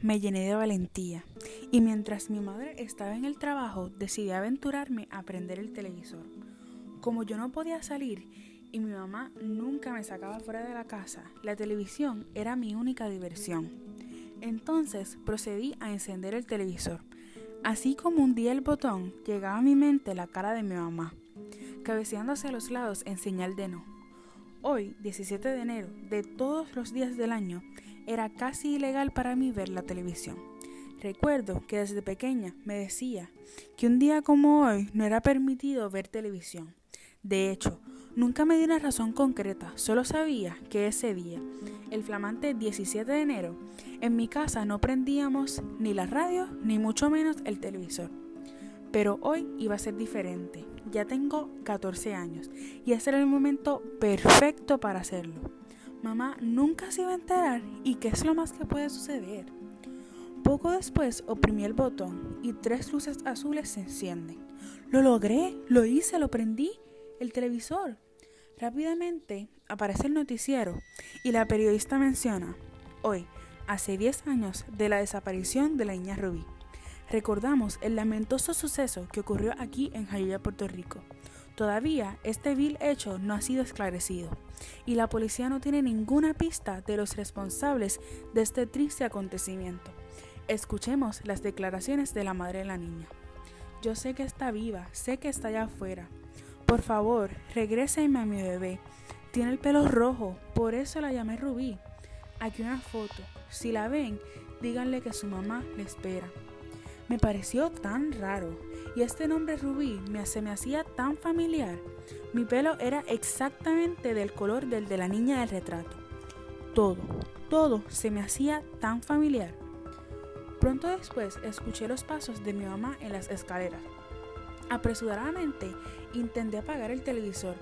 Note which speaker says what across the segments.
Speaker 1: me llené de valentía y mientras mi madre estaba en el trabajo decidí aventurarme a prender el televisor. Como yo no podía salir y mi mamá nunca me sacaba fuera de la casa, la televisión era mi única diversión. Entonces procedí a encender el televisor. Así como un día el botón, llegaba a mi mente la cara de mi mamá, cabeceando hacia los lados en señal de no. Hoy, 17 de enero, de todos los días del año, era casi ilegal para mí ver la televisión. Recuerdo que desde pequeña me decía que un día como hoy no era permitido ver televisión. De hecho, nunca me di una razón concreta, solo sabía que ese día, el flamante 17 de enero, en mi casa no prendíamos ni la radio ni mucho menos el televisor. Pero hoy iba a ser diferente. Ya tengo 14 años y ese era el momento perfecto para hacerlo. Mamá nunca se iba a enterar y qué es lo más que puede suceder. Poco después oprimí el botón y tres luces azules se encienden. Lo logré, lo hice, lo prendí, el televisor. Rápidamente aparece el noticiero y la periodista menciona, hoy, hace 10 años de la desaparición de la niña Rubí. Recordamos el lamentoso suceso que ocurrió aquí en Jayuya, Puerto Rico. Todavía este vil hecho no ha sido esclarecido y la policía no tiene ninguna pista de los responsables de este triste acontecimiento. Escuchemos las declaraciones de la madre de la niña. Yo sé que está viva, sé que está allá afuera. Por favor, regréseme a mi bebé. Tiene el pelo rojo, por eso la llamé Rubí. Aquí una foto. Si la ven, díganle que su mamá le espera. Me pareció tan raro y este nombre Rubí me, se me hacía tan familiar. Mi pelo era exactamente del color del de la niña del retrato. Todo, todo se me hacía tan familiar. Pronto después escuché los pasos de mi mamá en las escaleras. Apresuradamente intenté apagar el televisor,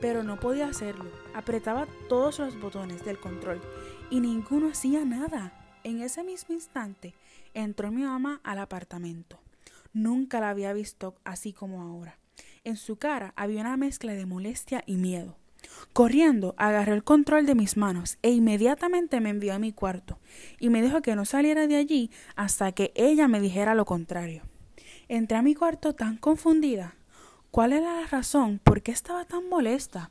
Speaker 1: pero no podía hacerlo. Apretaba todos los botones del control y ninguno hacía nada. En ese mismo instante entró mi mamá al apartamento. Nunca la había visto así como ahora. En su cara había una mezcla de molestia y miedo. Corriendo, agarró el control de mis manos e inmediatamente me envió a mi cuarto y me dijo que no saliera de allí hasta que ella me dijera lo contrario. Entré a mi cuarto tan confundida. ¿Cuál era la razón? ¿Por qué estaba tan molesta?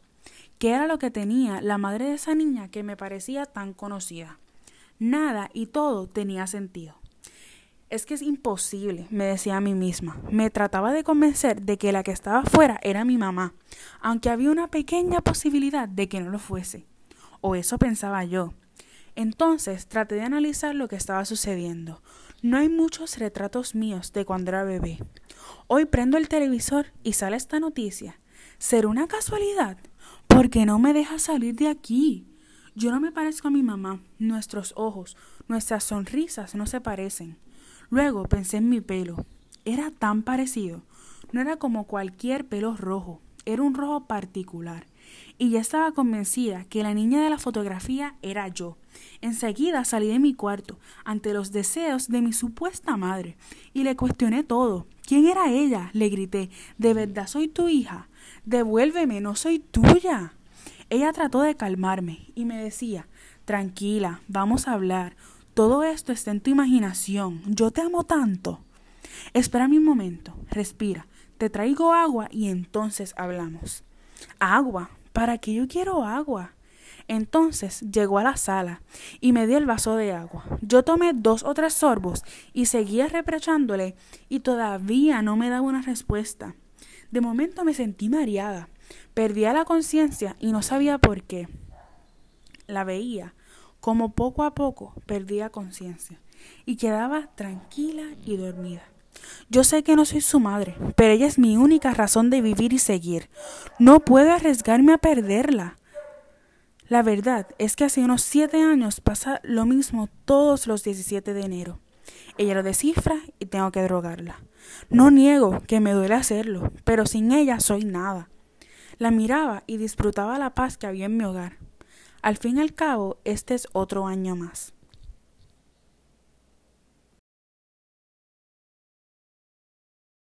Speaker 1: ¿Qué era lo que tenía la madre de esa niña que me parecía tan conocida? Nada y todo tenía sentido. Es que es imposible, me decía a mí misma. Me trataba de convencer de que la que estaba fuera era mi mamá, aunque había una pequeña posibilidad de que no lo fuese. O eso pensaba yo. Entonces traté de analizar lo que estaba sucediendo. No hay muchos retratos míos de cuando era bebé. Hoy prendo el televisor y sale esta noticia. ¿Será una casualidad? ¿Por qué no me deja salir de aquí? Yo no me parezco a mi mamá. Nuestros ojos, nuestras sonrisas no se parecen. Luego pensé en mi pelo. Era tan parecido. No era como cualquier pelo rojo, era un rojo particular. Y ya estaba convencida que la niña de la fotografía era yo. Enseguida salí de mi cuarto ante los deseos de mi supuesta madre y le cuestioné todo. ¿Quién era ella? le grité. ¿De verdad soy tu hija? Devuélveme, no soy tuya. Ella trató de calmarme y me decía Tranquila, vamos a hablar. Todo esto está en tu imaginación. Yo te amo tanto. Espera un momento. Respira. Te traigo agua y entonces hablamos. Agua. ¿Para qué yo quiero agua? Entonces llegó a la sala y me dio el vaso de agua. Yo tomé dos o tres sorbos y seguía reprochándole y todavía no me daba una respuesta. De momento me sentí mareada. Perdía la conciencia y no sabía por qué. La veía como poco a poco perdía conciencia y quedaba tranquila y dormida. Yo sé que no soy su madre, pero ella es mi única razón de vivir y seguir. No puedo arriesgarme a perderla. La verdad es que hace unos siete años pasa lo mismo todos los 17 de enero. Ella lo descifra y tengo que drogarla. No niego que me duele hacerlo, pero sin ella soy nada. La miraba y disfrutaba la paz que había en mi hogar. Al fin y al cabo, este es otro año más.